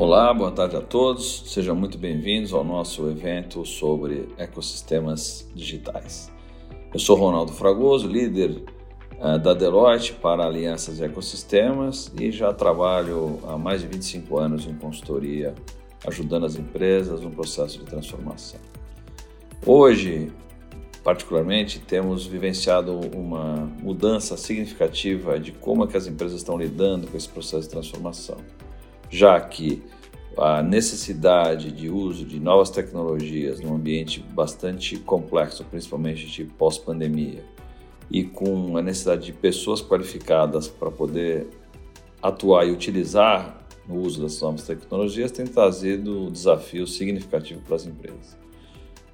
Olá, boa tarde a todos. Sejam muito bem-vindos ao nosso evento sobre ecossistemas digitais. Eu sou Ronaldo Fragoso, líder uh, da Deloitte para alianças e ecossistemas e já trabalho há mais de 25 anos em consultoria, ajudando as empresas no processo de transformação. Hoje, particularmente, temos vivenciado uma mudança significativa de como é que as empresas estão lidando com esse processo de transformação, já que a necessidade de uso de novas tecnologias num ambiente bastante complexo, principalmente de pós-pandemia, e com a necessidade de pessoas qualificadas para poder atuar e utilizar no uso das novas tecnologias, tem trazido um desafio significativo para as empresas.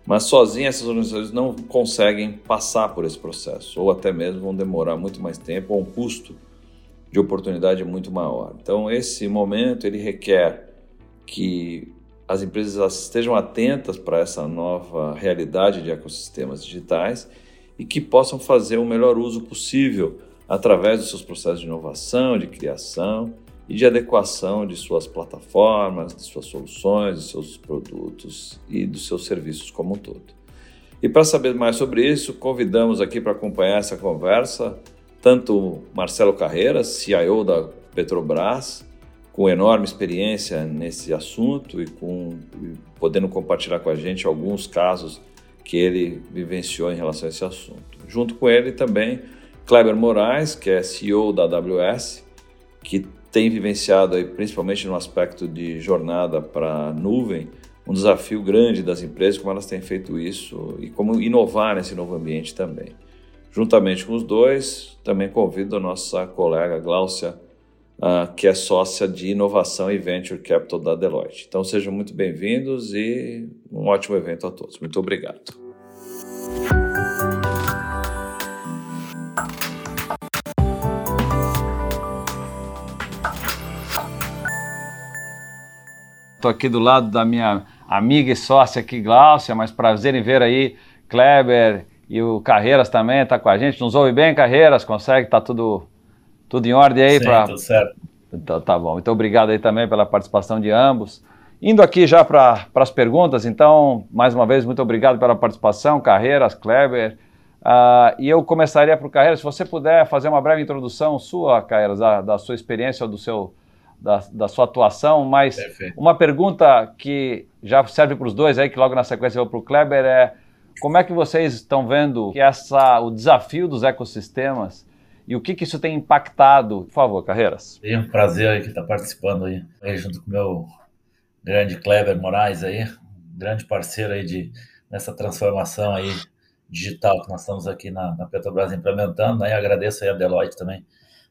Mas sozinhas essas organizações não conseguem passar por esse processo, ou até mesmo vão demorar muito mais tempo, ou um custo de oportunidade muito maior. Então, esse momento ele requer que as empresas estejam atentas para essa nova realidade de ecossistemas digitais e que possam fazer o melhor uso possível através dos seus processos de inovação, de criação e de adequação de suas plataformas, de suas soluções, de seus produtos e dos seus serviços como um todo. E para saber mais sobre isso, convidamos aqui para acompanhar essa conversa tanto Marcelo Carreiras, CIO da Petrobras, com enorme experiência nesse assunto e com e podendo compartilhar com a gente alguns casos que ele vivenciou em relação a esse assunto. Junto com ele também Kleber Moraes, que é CEO da AWS, que tem vivenciado aí, principalmente no aspecto de jornada para nuvem, um desafio grande das empresas, como elas têm feito isso e como inovar nesse novo ambiente também. Juntamente com os dois, também convido a nossa colega Gláucia uh, que é sócia de inovação e venture capital da Deloitte. Então sejam muito bem-vindos e um ótimo evento a todos. Muito obrigado. Estou aqui do lado da minha amiga e sócia aqui, Gláucia, mas prazer em ver aí Kleber e o Carreiras também está com a gente. Nos ouve bem, Carreiras? Consegue? Está tudo tudo em ordem aí? para tudo certo. Então, tá bom. Muito obrigado aí também pela participação de ambos. Indo aqui já para as perguntas, então, mais uma vez, muito obrigado pela participação, Carreiras, Kleber. Uh, e eu começaria para o Carreiras, se você puder fazer uma breve introdução sua, Carreiras, da, da sua experiência, do seu, da, da sua atuação, mas Perfeito. uma pergunta que já serve para os dois aí, que logo na sequência eu vou para o Kleber, é como é que vocês estão vendo que essa, o desafio dos ecossistemas e o que, que isso tem impactado? Por favor, Carreiras. É um prazer aí que está participando aí, aí, junto com o meu grande Kleber Moraes aí, grande parceiro aí de, nessa transformação aí digital que nós estamos aqui na, na Petrobras implementando, né? E agradeço aí a Deloitte também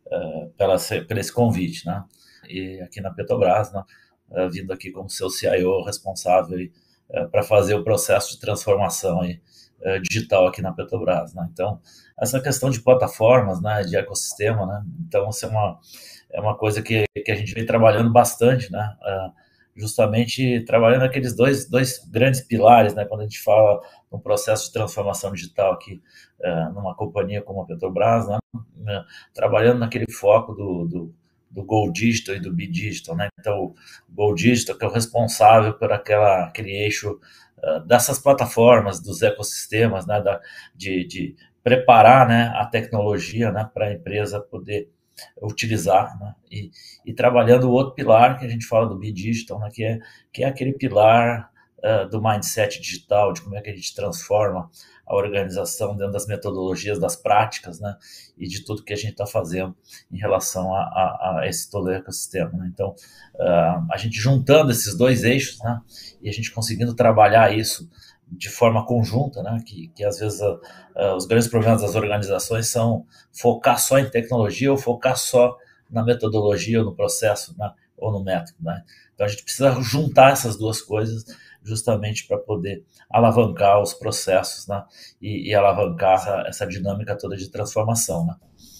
uh, pela, por esse convite, né? E aqui na Petrobras, né? Uh, vindo aqui como seu CIO responsável uh, para fazer o processo de transformação aí, digital aqui na Petrobras, né? Então, essa questão de plataformas, né, de ecossistema, né, então isso é uma, é uma coisa que, que a gente vem trabalhando bastante, né, uh, justamente trabalhando aqueles dois, dois grandes pilares, né, quando a gente fala no processo de transformação digital aqui uh, numa companhia como a Petrobras, né, trabalhando naquele foco do, do, do Go Digital e do Be Digital, né, então o Digital que é o responsável por aquela, aquele eixo dessas plataformas, dos ecossistemas, né, da, de, de preparar né, a tecnologia né, para a empresa poder utilizar né, e, e, trabalhando o outro pilar que a gente fala do B-Digital, né, que, é, que é aquele pilar uh, do mindset digital, de como é que a gente transforma a organização dentro das metodologias, das práticas, né, e de tudo que a gente está fazendo em relação a, a, a, esse todo ecossistema. Né? Então, uh, a gente juntando esses dois eixos, né, e a gente conseguindo trabalhar isso de forma conjunta, né? que, que às vezes uh, uh, os grandes problemas das organizações são focar só em tecnologia ou focar só na metodologia ou no processo né? ou no método. Né? Então a gente precisa juntar essas duas coisas justamente para poder alavancar os processos né? e, e alavancar essa, essa, dinâmica toda de transformação. Né?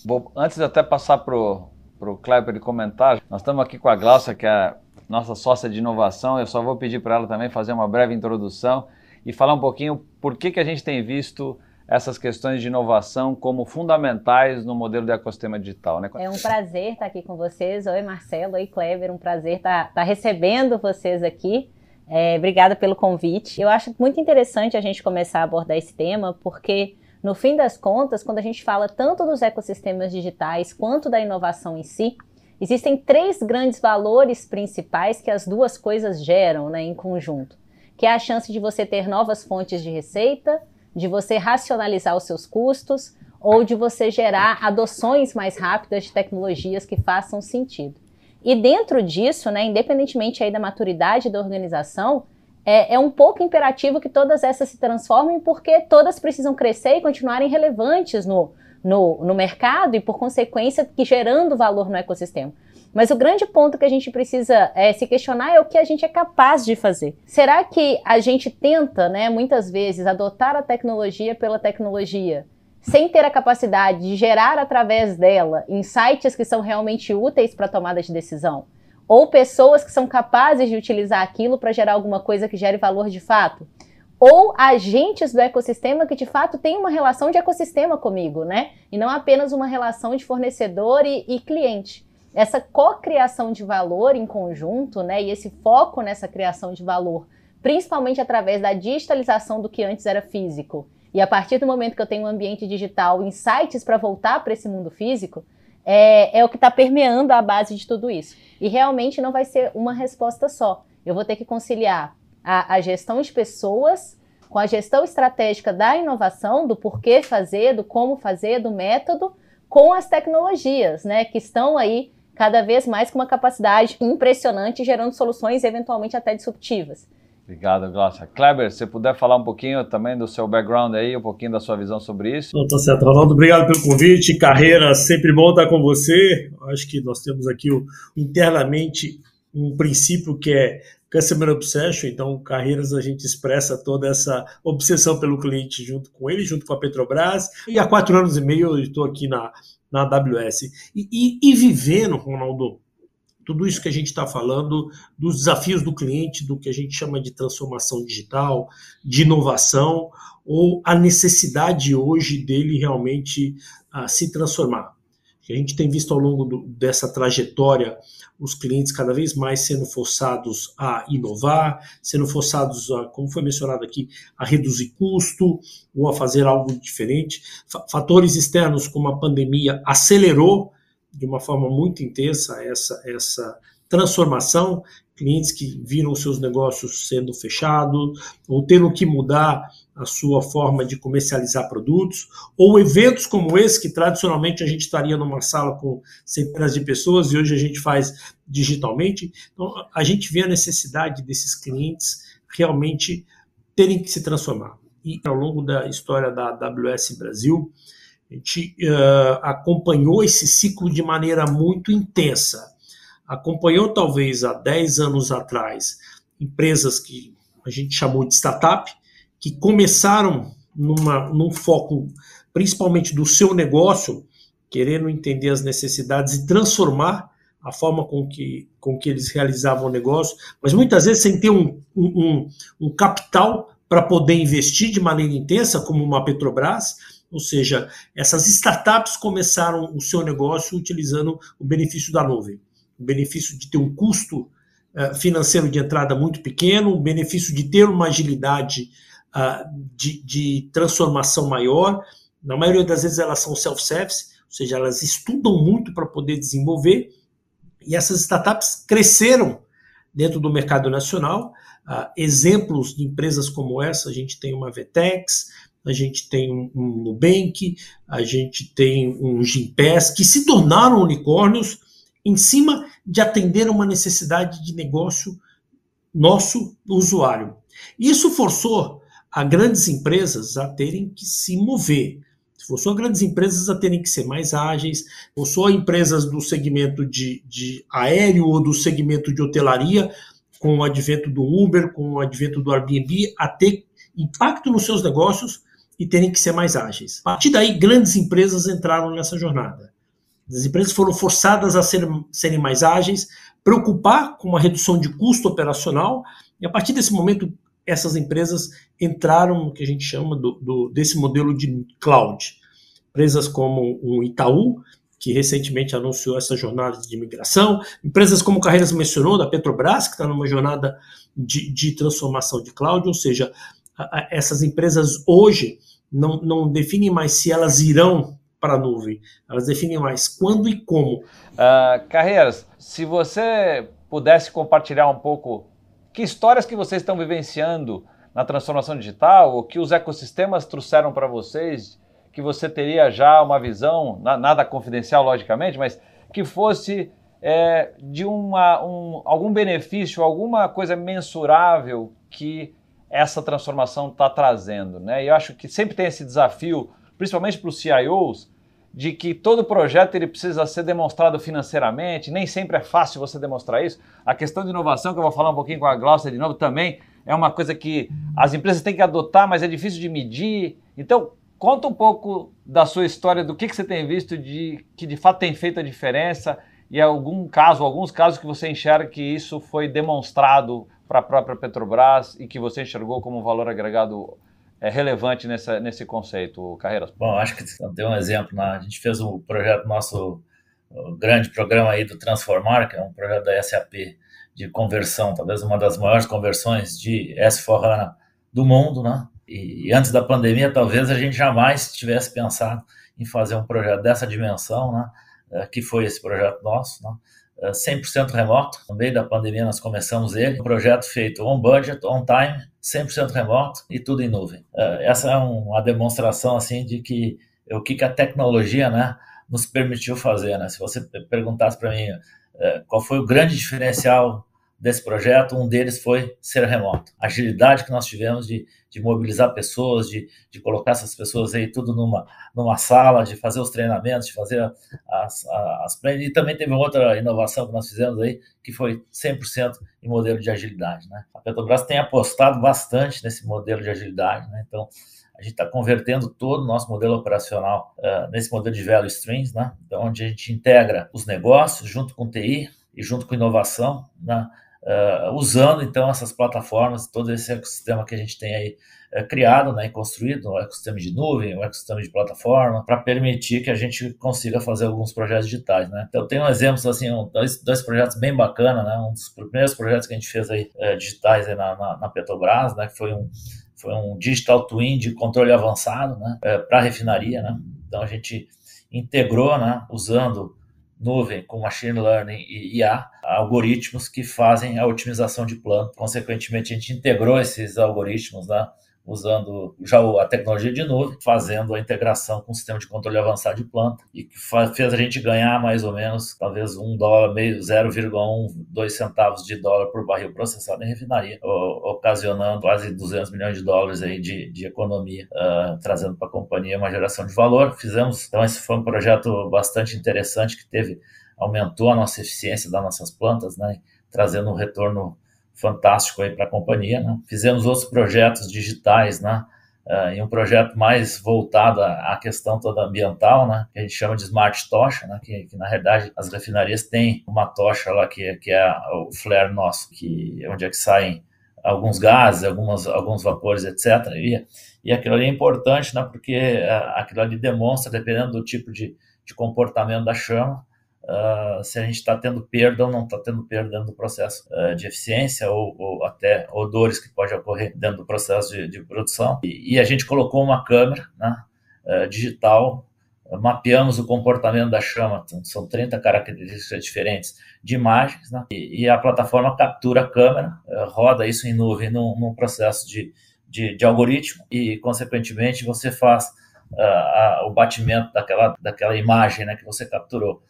Bom, antes de até passar para o Kleber de comentar, nós estamos aqui com a Glaucia, que é nossa sócia de inovação. Eu só vou pedir para ela também fazer uma breve introdução e falar um pouquinho por que, que a gente tem visto essas questões de inovação como fundamentais no modelo de ecossistema digital. Né? É um prazer estar aqui com vocês. Oi, Marcelo. Oi, Kleber. Um prazer estar, estar recebendo vocês aqui. É, obrigada pelo convite. Eu acho muito interessante a gente começar a abordar esse tema, porque, no fim das contas, quando a gente fala tanto dos ecossistemas digitais quanto da inovação em si, existem três grandes valores principais que as duas coisas geram né, em conjunto, que é a chance de você ter novas fontes de receita, de você racionalizar os seus custos ou de você gerar adoções mais rápidas de tecnologias que façam sentido. E dentro disso, né, independentemente aí da maturidade da organização, é, é, um pouco imperativo que todas essas se transformem, porque todas precisam crescer e continuarem relevantes no, no, no mercado e, por consequência, que gerando valor no ecossistema. Mas o grande ponto que a gente precisa é, se questionar é o que a gente é capaz de fazer. Será que a gente tenta, né, muitas vezes, adotar a tecnologia pela tecnologia, sem ter a capacidade de gerar através dela insights que são realmente úteis para tomada de decisão? Ou pessoas que são capazes de utilizar aquilo para gerar alguma coisa que gere valor de fato? ou agentes do ecossistema que de fato têm uma relação de ecossistema comigo, né? E não apenas uma relação de fornecedor e, e cliente essa cocriação de valor em conjunto, né, e esse foco nessa criação de valor, principalmente através da digitalização do que antes era físico, e a partir do momento que eu tenho um ambiente digital, insights para voltar para esse mundo físico, é, é o que está permeando a base de tudo isso. E realmente não vai ser uma resposta só. Eu vou ter que conciliar a, a gestão de pessoas com a gestão estratégica da inovação, do porquê fazer, do como fazer, do método, com as tecnologias, né, que estão aí cada vez mais com uma capacidade impressionante, gerando soluções eventualmente até disruptivas. Obrigado, Glaucia. Kleber, se puder falar um pouquinho também do seu background aí, um pouquinho da sua visão sobre isso. Tá certo, Ronaldo, obrigado pelo convite. Carreira, sempre bom estar com você. Acho que nós temos aqui o, internamente um princípio que é Customer Obsession, então Carreiras a gente expressa toda essa obsessão pelo cliente junto com ele, junto com a Petrobras. E há quatro anos e meio eu estou aqui na, na AWS. E, e, e vivendo, Ronaldo, tudo isso que a gente está falando, dos desafios do cliente, do que a gente chama de transformação digital, de inovação, ou a necessidade hoje dele realmente uh, se transformar a gente tem visto ao longo do, dessa trajetória os clientes cada vez mais sendo forçados a inovar, sendo forçados, a, como foi mencionado aqui, a reduzir custo ou a fazer algo diferente. Fatores externos como a pandemia acelerou de uma forma muito intensa essa, essa transformação, clientes que viram seus negócios sendo fechados ou tendo que mudar a sua forma de comercializar produtos, ou eventos como esse, que tradicionalmente a gente estaria numa sala com centenas de pessoas e hoje a gente faz digitalmente. Então, a gente vê a necessidade desses clientes realmente terem que se transformar. E ao longo da história da AWS Brasil, a gente uh, acompanhou esse ciclo de maneira muito intensa. Acompanhou, talvez, há 10 anos atrás, empresas que a gente chamou de startup, que começaram numa, num foco principalmente do seu negócio, querendo entender as necessidades e transformar a forma com que, com que eles realizavam o negócio, mas muitas vezes sem ter um, um, um capital para poder investir de maneira intensa, como uma Petrobras, ou seja, essas startups começaram o seu negócio utilizando o benefício da nuvem, o benefício de ter um custo uh, financeiro de entrada muito pequeno, o benefício de ter uma agilidade de, de, transformação maior. Na maioria das vezes elas são self-service, ou seja, elas estudam muito para poder desenvolver. E essas startups cresceram dentro do mercado nacional. Uh, exemplos de empresas como essa, a gente tem uma Vetex, a gente tem um, Nubank, a gente tem um Gimpass, que se tornaram unicórnios em cima de atender uma necessidade de negócio nosso usuário. Isso forçou a grandes empresas a terem que se mover. Se for só grandes empresas a terem que ser mais ágeis, ou só empresas do segmento de, de aéreo ou do segmento de hotelaria, com o advento do Uber, com o advento do Airbnb, a ter impacto nos seus negócios e terem que ser mais ágeis. A partir daí, grandes empresas entraram nessa jornada. As empresas foram forçadas a serem, serem mais ágeis, preocupar com uma redução de custo operacional, e a partir desse momento, essas empresas entraram no que a gente chama do, do, desse modelo de cloud. Empresas como o Itaú, que recentemente anunciou essa jornada de migração, empresas como Carreiras mencionou, da Petrobras, que está numa jornada de, de, transformação de cloud, ou seja, essas empresas hoje não, não definem mais se elas irão para a nuvem, elas definem mais quando e como. Uh, Carreiras, se você pudesse compartilhar um pouco que histórias que vocês estão vivenciando na transformação digital, ou que os ecossistemas trouxeram para vocês, que você teria já uma visão, nada confidencial, logicamente, mas que fosse é, de uma, um, algum benefício, alguma coisa mensurável que essa transformação está trazendo. Né? E eu acho que sempre tem esse desafio, principalmente para os CIOs, de que todo projeto ele precisa ser demonstrado financeiramente, nem sempre é fácil você demonstrar isso. A questão de inovação, que eu vou falar um pouquinho com a Glaucia de novo, também é uma coisa que as empresas têm que adotar, mas é difícil de medir. Então, conta um pouco da sua história, do que, que você tem visto de que de fato tem feito a diferença e algum caso, alguns casos que você enxerga que isso foi demonstrado para a própria Petrobras e que você enxergou como um valor agregado é relevante nessa, nesse conceito, Carreiras? Bom, acho que tem um exemplo. Né? A gente fez um projeto, nosso grande programa aí do Transformar, que é um projeto da SAP de conversão, talvez uma das maiores conversões de S4HANA do mundo, né? E antes da pandemia, talvez a gente jamais tivesse pensado em fazer um projeto dessa dimensão, né? Eh, que foi esse projeto nosso, né? 100% eh, remoto. No meio da pandemia nós começamos ele, um projeto feito on budget, on time, 100% remoto e tudo em nuvem. Eh, essa é uma demonstração assim de que o que, a tecnologia, né, nos permitiu fazer, né? Se você perguntasse para mim qual foi o grande diferencial desse projeto, um deles foi ser remoto. A agilidade que nós tivemos de, de mobilizar pessoas, de, de colocar essas pessoas aí tudo numa, numa sala, de fazer os treinamentos, de fazer as, as, as E também teve outra inovação que nós fizemos aí, que foi 100% em modelo de agilidade. Né? A Petrobras tem apostado bastante nesse modelo de agilidade, né? então a gente está convertendo todo o nosso modelo operacional uh, nesse modelo de value streams, né? onde a gente integra os negócios junto com TI e junto com inovação, né? Uh, usando então essas plataformas, todo esse ecossistema que a gente tem aí uh, criado né, e construído, o ecossistema de nuvem, o ecossistema de plataforma, para permitir que a gente consiga fazer alguns projetos digitais. Né? Então, tem um exemplo, assim, um, dois, dois projetos bem bacanas, né? um dos primeiros projetos que a gente fez aí, uh, digitais aí na, na, na, Petrobras, né? que foi um, foi um digital twin de controle avançado né? para refinaria. Né? Então, a gente integrou, né? usando nuvem com machine learning e IA, algoritmos que fazem a otimização de plano. Consequentemente, a gente integrou esses algoritmos né, usando já a tecnologia de nuvem, fazendo a integração com o sistema de controle avançado de planta, e que fez a gente ganhar mais ou menos, talvez um dólar, meio 0,1, 2 centavos de dólar por barril processado em refinaria, ocasionando quase 200 milhões de dólares aí de, de economia, uh, trazendo para a companhia uma geração de valor. Fizemos, então esse foi um projeto bastante interessante que teve, aumentou a nossa eficiência das nossas plantas, né, trazendo um retorno fantástico aí para a companhia. Né? Fizemos outros projetos digitais, né? Uh, e um projeto mais voltado à questão toda ambiental, né, que a gente chama de Smart Tocha, né, que, que na realidade as refinarias têm uma tocha lá que, que é o flare nosso, que onde é que saem alguns gases, algumas, alguns vapores, etc. E, e aquilo ali é importante, né, porque uh, aquilo ali demonstra, dependendo do tipo de, de comportamento da chama, uh, se a gente está tendo perda ou não está tendo perda dentro do processo uh, de eficiência ou, ou, até odores que pode ocorrer dentro do processo de, de produção. E, e, a gente colocou uma câmera né, uh, digital, mapeamos o comportamento da chama, então, são 30 características diferentes de imagens, né, e, e, a plataforma captura a câmera, roda isso em nuvem num, num processo de, de, de, algoritmo e, consequentemente, você faz o batimento daquela, daquela imagem né, que você capturou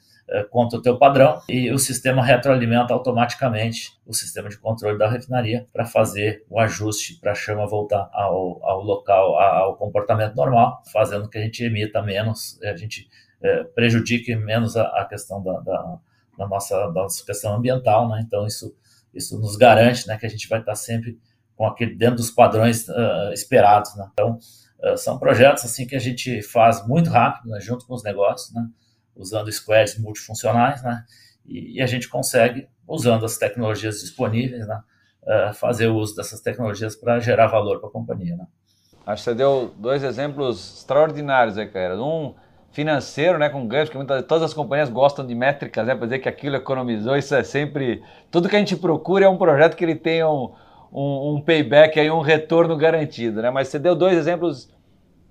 contra o teu padrão e o sistema retroalimenta automaticamente o sistema de controle da refinaria para fazer o ajuste para a chama voltar ao, ao local, ao comportamento normal, fazendo que a gente emita menos, a gente é, prejudique menos a, a questão da, da, da, nossa, da nossa questão ambiental, né? Então isso, isso nos garante, né, que a gente vai estar sempre com aquele dentro dos padrões uh, esperados, né? Então uh, são projetos assim que a gente faz muito rápido, né, junto com os negócios, né? Usando squads multifuncionais, né? E, e, a gente consegue, usando as tecnologias disponíveis, né? uh, fazer uso dessas tecnologias para gerar valor para a companhia. Né? Acho que você deu dois exemplos extraordinários aí, cara. Um financeiro, né, com ganhos, porque muitas, todas as companhias gostam de métricas, né, para dizer que aquilo economizou, isso é sempre... Tudo que a gente procura é um projeto que ele tenha um, um, um payback, aí, um retorno garantido, né, mas você deu dois exemplos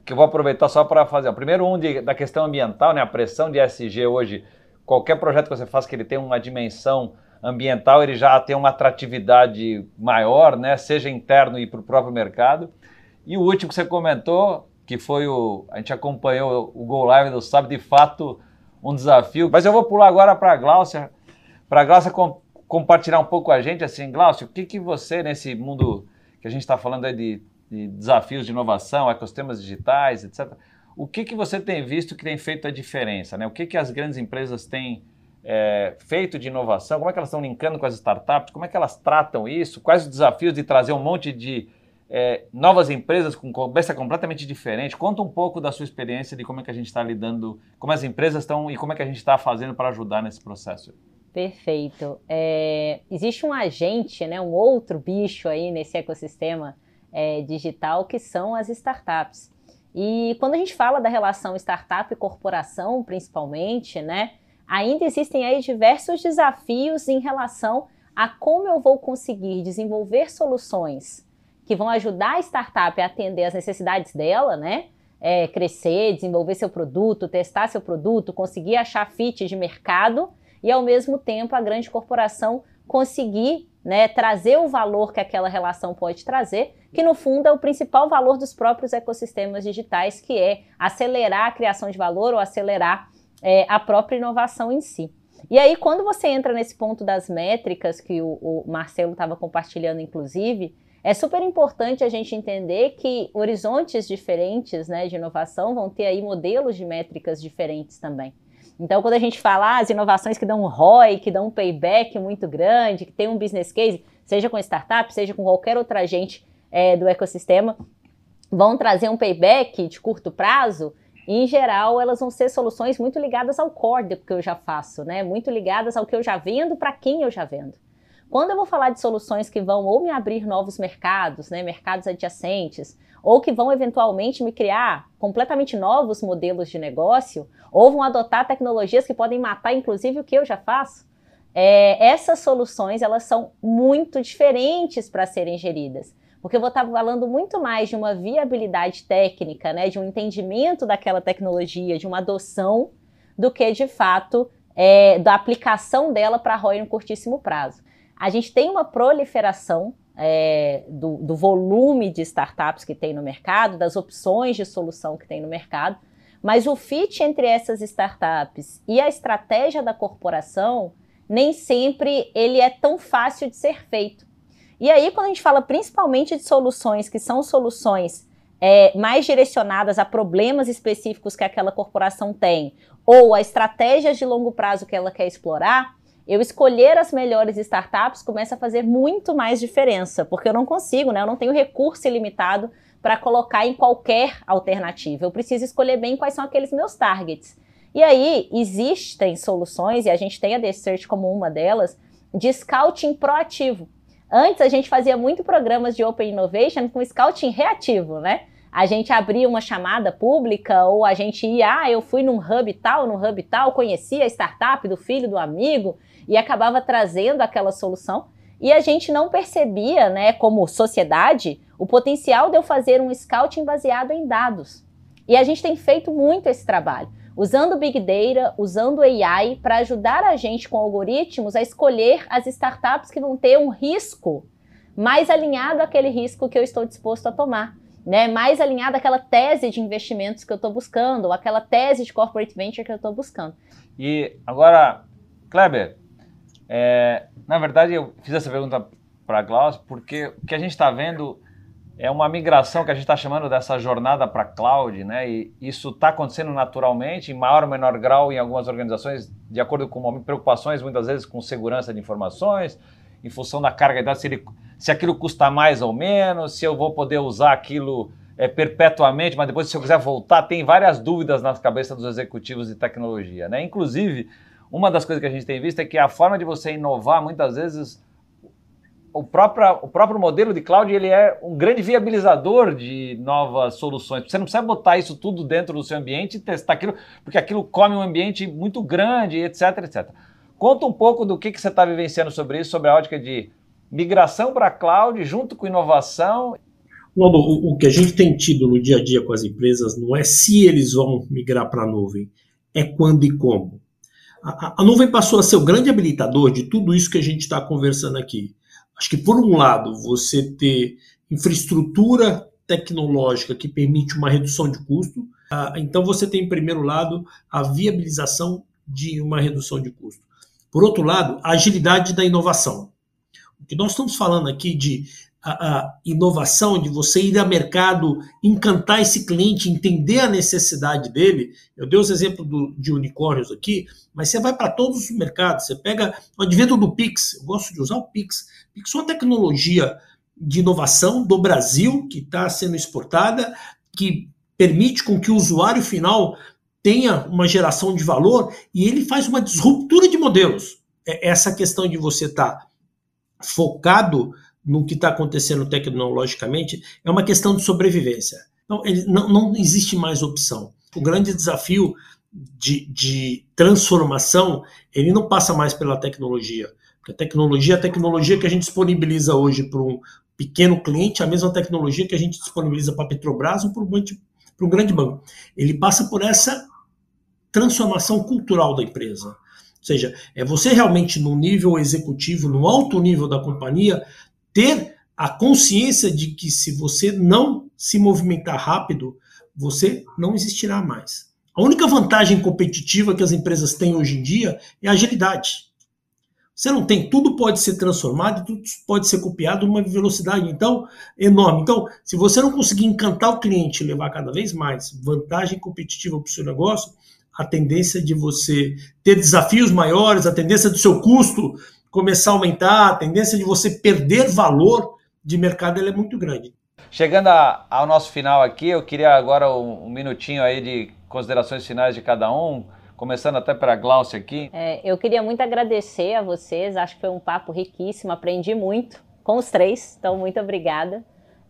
que eu vou aproveitar só para fazer. Primeiro um de, da questão ambiental, né, a pressão de SG hoje, qualquer projeto que você faça que ele tenha uma dimensão ambiental, ele já tem uma atratividade maior, né, seja interno e para o próprio mercado. E o último que você comentou, que foi o. A gente acompanhou o Go Live do Sabe, de fato, um desafio. Mas eu vou pular agora para a Glaucia, para a Glaucia com, compartilhar um pouco com a gente, assim, Glaucia, o que, que você, nesse mundo que a gente está falando aí de, de, desafios de inovação, ecossistemas digitais, etc., o que, que você tem visto que tem feito a diferença? Né? O que, que as grandes empresas têm é, feito de inovação? Como é que elas estão linkando com as startups? Como é que elas tratam isso? Quais os desafios de trazer um monte de é, novas empresas com cabeça completamente diferente. Conta um pouco da sua experiência de como é que a gente está lidando, como as empresas estão e como é que a gente está fazendo para ajudar nesse processo. Perfeito. É, existe um agente, né, um outro bicho aí nesse ecossistema é, digital que são as startups. E quando a gente fala da relação startup e corporação, principalmente, né, ainda existem aí diversos desafios em relação a como eu vou conseguir desenvolver soluções que vão ajudar a startup a atender as necessidades dela, né? É, crescer, desenvolver seu produto, testar seu produto, conseguir achar fit de mercado e, ao mesmo tempo, a grande corporação conseguir né, trazer o valor que aquela relação pode trazer, que no fundo é o principal valor dos próprios ecossistemas digitais, que é acelerar a criação de valor ou acelerar é, a própria inovação em si. E aí, quando você entra nesse ponto das métricas que o, o Marcelo estava compartilhando, inclusive, é super importante a gente entender que horizontes diferentes né, de inovação vão ter aí modelos de métricas diferentes também. Então, quando a gente fala ah, as inovações que dão um ROI, que dão um payback muito grande, que tem um business case, seja com startup, seja com qualquer outra agente é, do ecossistema, vão trazer um payback de curto prazo, em geral, elas vão ser soluções muito ligadas ao core que eu já faço, né? Muito ligadas ao que eu já vendo, para quem eu já vendo. Quando eu vou falar de soluções que vão ou me abrir novos mercados, né, mercados adjacentes, ou que vão eventualmente me criar completamente novos modelos de negócio, ou vão adotar tecnologias que podem matar, inclusive, o que eu já faço, é, essas soluções elas são muito diferentes para serem geridas. Porque eu vou estar falando muito mais de uma viabilidade técnica, né, de um entendimento daquela tecnologia, de uma adoção, do que de fato é, da aplicação dela para ROI no curtíssimo prazo a gente tem uma proliferação é, do, do, volume de startups que tem no mercado, das opções de solução que tem no mercado, mas o fit entre essas startups e a estratégia da corporação nem sempre ele é tão fácil de ser feito. E aí, quando a gente fala principalmente de soluções que são soluções é, mais direcionadas a problemas específicos que aquela corporação tem, ou a estratégias de longo prazo que ela quer explorar, eu escolher as melhores startups começa a fazer muito mais diferença, porque eu não consigo, né? Eu não tenho recurso ilimitado para colocar em qualquer alternativa. Eu preciso escolher bem quais são aqueles meus targets. E aí existem soluções, e a gente tem a Search como uma delas, de scouting proativo. Antes a gente fazia muito programas de Open Innovation com scouting reativo, né? A gente abria uma chamada pública ou a gente ia, ah, eu fui num hub tal, num hub tal, conheci a startup do filho do amigo, e acabava trazendo aquela solução. E a gente não percebia, né, como sociedade, o potencial de eu fazer um scouting baseado em dados. E a gente tem feito muito esse trabalho, usando Big Data, usando AI para ajudar a gente com algoritmos a escolher as startups que vão ter um risco mais alinhado àquele risco que eu estou disposto a tomar. Né, mais alinhado àquela tese de investimentos que eu estou buscando, ou aquela tese de corporate venture que eu estou buscando. E agora, Kleber, é, na verdade, eu fiz essa pergunta para a Glaucia porque o que a gente está vendo é uma migração que a gente está chamando dessa jornada para cloud, né? E isso está acontecendo naturalmente, em maior ou menor grau em algumas organizações, de acordo com preocupações muitas vezes com segurança de informações, em função da carga de dados, se, ele, se aquilo custa mais ou menos, se eu vou poder usar aquilo é, perpetuamente, mas depois se eu quiser voltar, tem várias dúvidas nas cabeças dos executivos de tecnologia, né? Inclusive uma das coisas que a gente tem visto é que a forma de você inovar, muitas vezes, o próprio, o próprio modelo de cloud ele é um grande viabilizador de novas soluções. Você não precisa botar isso tudo dentro do seu ambiente e testar aquilo, porque aquilo come um ambiente muito grande, etc, etc. Conta um pouco do que, que você está vivenciando sobre isso, sobre a ótica de migração para cloud junto com inovação. O, o que a gente tem tido no dia a dia com as empresas não é se eles vão migrar para a nuvem, é quando e como. A, a, nuvem passou a ser o grande habilitador de tudo isso que a gente está conversando aqui. Acho que, por um lado, você ter infraestrutura tecnológica que permite uma redução de custo, então você tem, em primeiro lado, a viabilização de uma redução de custo. Por outro lado, a agilidade da inovação. O que nós estamos falando aqui de a, a, inovação, de você ir ao mercado, encantar esse cliente, entender a necessidade dele. Eu dei os exemplos do, de unicórnios aqui, mas você vai para todos os mercados. Você pega o advento do Pix, eu gosto de usar o Pix. Pix é uma tecnologia de inovação do Brasil que está sendo exportada, que permite com que o usuário final tenha uma geração de valor e ele faz uma disruptura de modelos. É essa questão de você estar tá focado no que está acontecendo tecnologicamente é uma questão de sobrevivência. Então, não, não existe mais opção. O grande desafio de, de, transformação, ele não passa mais pela tecnologia. Porque a tecnologia, a tecnologia que a gente disponibiliza hoje para um pequeno cliente, é a mesma tecnologia que a gente disponibiliza para a Petrobras ou para um grande banco. Ele passa por essa transformação cultural da empresa. Ou seja, é você realmente no nível executivo, no alto nível da companhia, ter a consciência de que se você não se movimentar rápido, você não existirá mais. A única vantagem competitiva que as empresas têm hoje em dia é a agilidade. Você não tem, tudo pode ser transformado, tudo pode ser copiado numa velocidade então enorme. Então, se você não conseguir encantar o cliente e levar cada vez mais vantagem competitiva para o seu negócio, a tendência de você ter desafios maiores, a tendência do seu custo começar a aumentar, a tendência de você perder valor de mercado é muito grande. Chegando a, ao nosso final aqui, eu queria agora um, um, minutinho aí de considerações finais de cada um, começando até para a Glaucia aqui. É, eu queria muito agradecer a vocês, acho que foi um papo riquíssimo, aprendi muito com os três, então muito obrigada.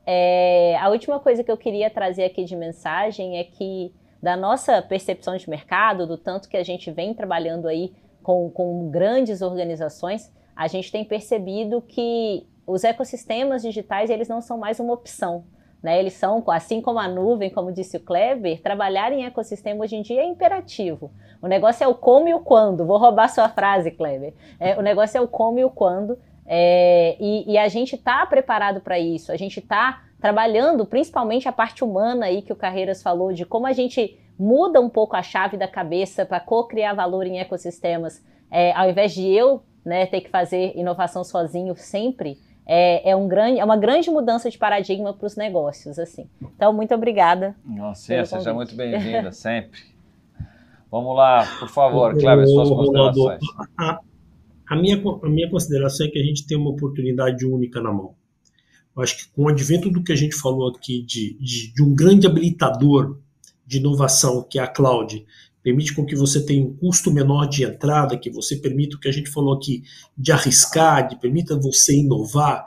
É, a última coisa que eu queria trazer aqui de mensagem é que da nossa percepção de mercado, do tanto que a gente vem trabalhando aí com, com grandes organizações, a gente tem percebido que os ecossistemas digitais eles não são mais uma opção. Né? Eles são, assim como a nuvem, como disse o Kleber, trabalhar em ecossistema hoje em dia é imperativo. O negócio é o como e o quando. Vou roubar sua frase, Kleber. É, o negócio é o como e o quando. É, e, e, a gente está preparado para isso. A gente está trabalhando, principalmente a parte humana aí que o Carreiras falou, de como a gente muda um pouco a chave da cabeça para co-criar valor em ecossistemas, é, ao invés de eu né, ter que fazer inovação sozinho sempre, é, é, um grande, é uma grande mudança de paradigma para os negócios. assim. Então, muito obrigada. Nossa, seja muito bem-vinda, sempre. Vamos lá, por favor, Cleber, suas considerações. A, a, minha, a minha consideração é que a gente tem uma oportunidade única na mão. Eu acho que com o advento do que a gente falou aqui de, de, de um grande habilitador de inovação, que é a cloud, permite com que você tenha um custo menor de entrada, que você permita o que a gente falou aqui de arriscar, de permita você inovar,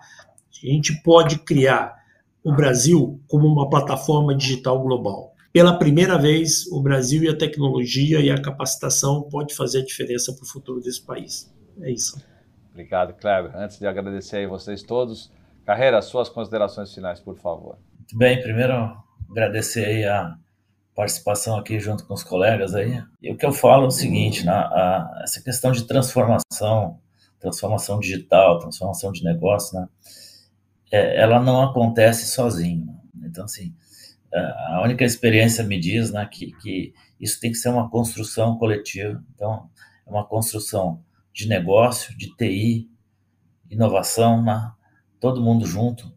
a gente pode criar o Brasil como uma plataforma digital global. Pela primeira vez, o Brasil e a tecnologia e a capacitação pode fazer a diferença para o futuro desse país. É isso. Obrigado, Kleber. Antes de agradecer a vocês todos, Carreira, suas considerações finais, por favor. Muito bem, primeiro agradecer aí a participação aqui junto com os colegas aí. E o que eu falo é o seguinte, né, a, essa questão de transformação, transformação digital, transformação de negócio, né, é, ela não acontece sozinha. Então, assim, é, a única experiência me diz né, que, que isso tem que ser uma construção coletiva. Então, é uma construção de negócio, de TI, inovação, né, todo mundo junto,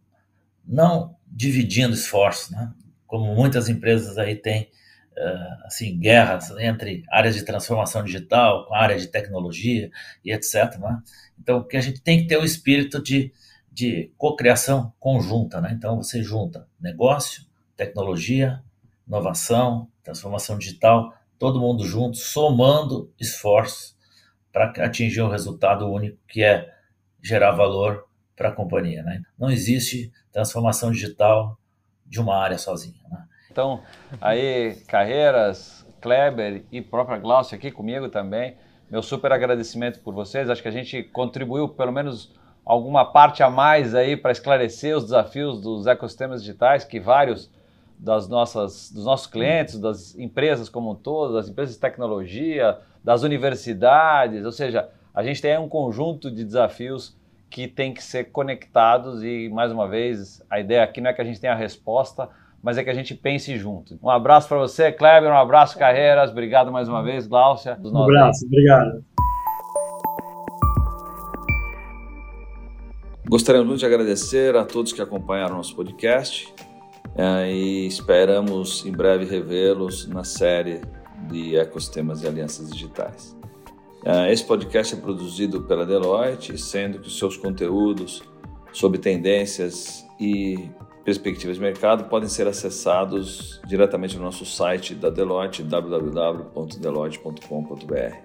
não dividindo esforços, né? Como muitas empresas aí têm, uh, assim, guerras entre áreas de transformação digital, com área de tecnologia e etc. Né? Então, que a gente tem que ter o espírito de, de cocriação conjunta. Né? Então, você junta negócio, tecnologia, inovação, transformação digital, todo mundo junto, somando esforços para atingir um resultado único, que é gerar valor para a companhia. Né? Não existe transformação digital de uma área sozinha. Né? Então, aí, Carreiras, Kleber e própria Glaucia aqui comigo também, meu super agradecimento por vocês. Acho que a gente contribuiu pelo menos alguma parte a mais aí para esclarecer os desafios dos ecossistemas digitais, que vários das nossas, dos nossos clientes, das empresas como um das empresas de tecnologia, das universidades, ou seja, a gente tem um conjunto de desafios que tem que ser conectados e, mais uma vez, a ideia aqui não é que a gente tenha a resposta, mas é que a gente pense junto. Um abraço para você, Kleber, um abraço, Carreiras, obrigado mais uma vez, Gláucia. Um abraço, obrigado. Gostaríamos muito de agradecer a todos que acompanharam nosso podcast é, e esperamos em breve revê-los na série de ecossistemas e alianças digitais. É, esse podcast é produzido pela Deloitte, sendo que os seus conteúdos sobre tendências e perspectivas de mercado podem ser acessados diretamente no nosso site da Deloitte, www.deloitte.com.br.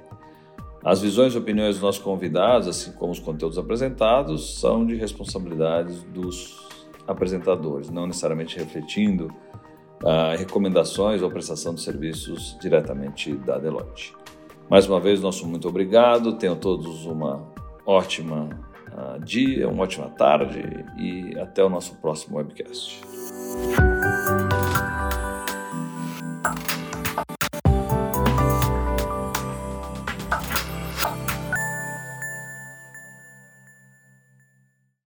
As visões e opiniões dos nossos convidados, assim como os conteúdos apresentados, são de responsabilidade dos apresentadores, não necessariamente refletindo uh, recomendações ou prestação de serviços diretamente da Deloitte. Mais uma vez, nosso muito obrigado. Tenham todos uma ótima uh, dia, uma ótima tarde e até o nosso próximo webcast.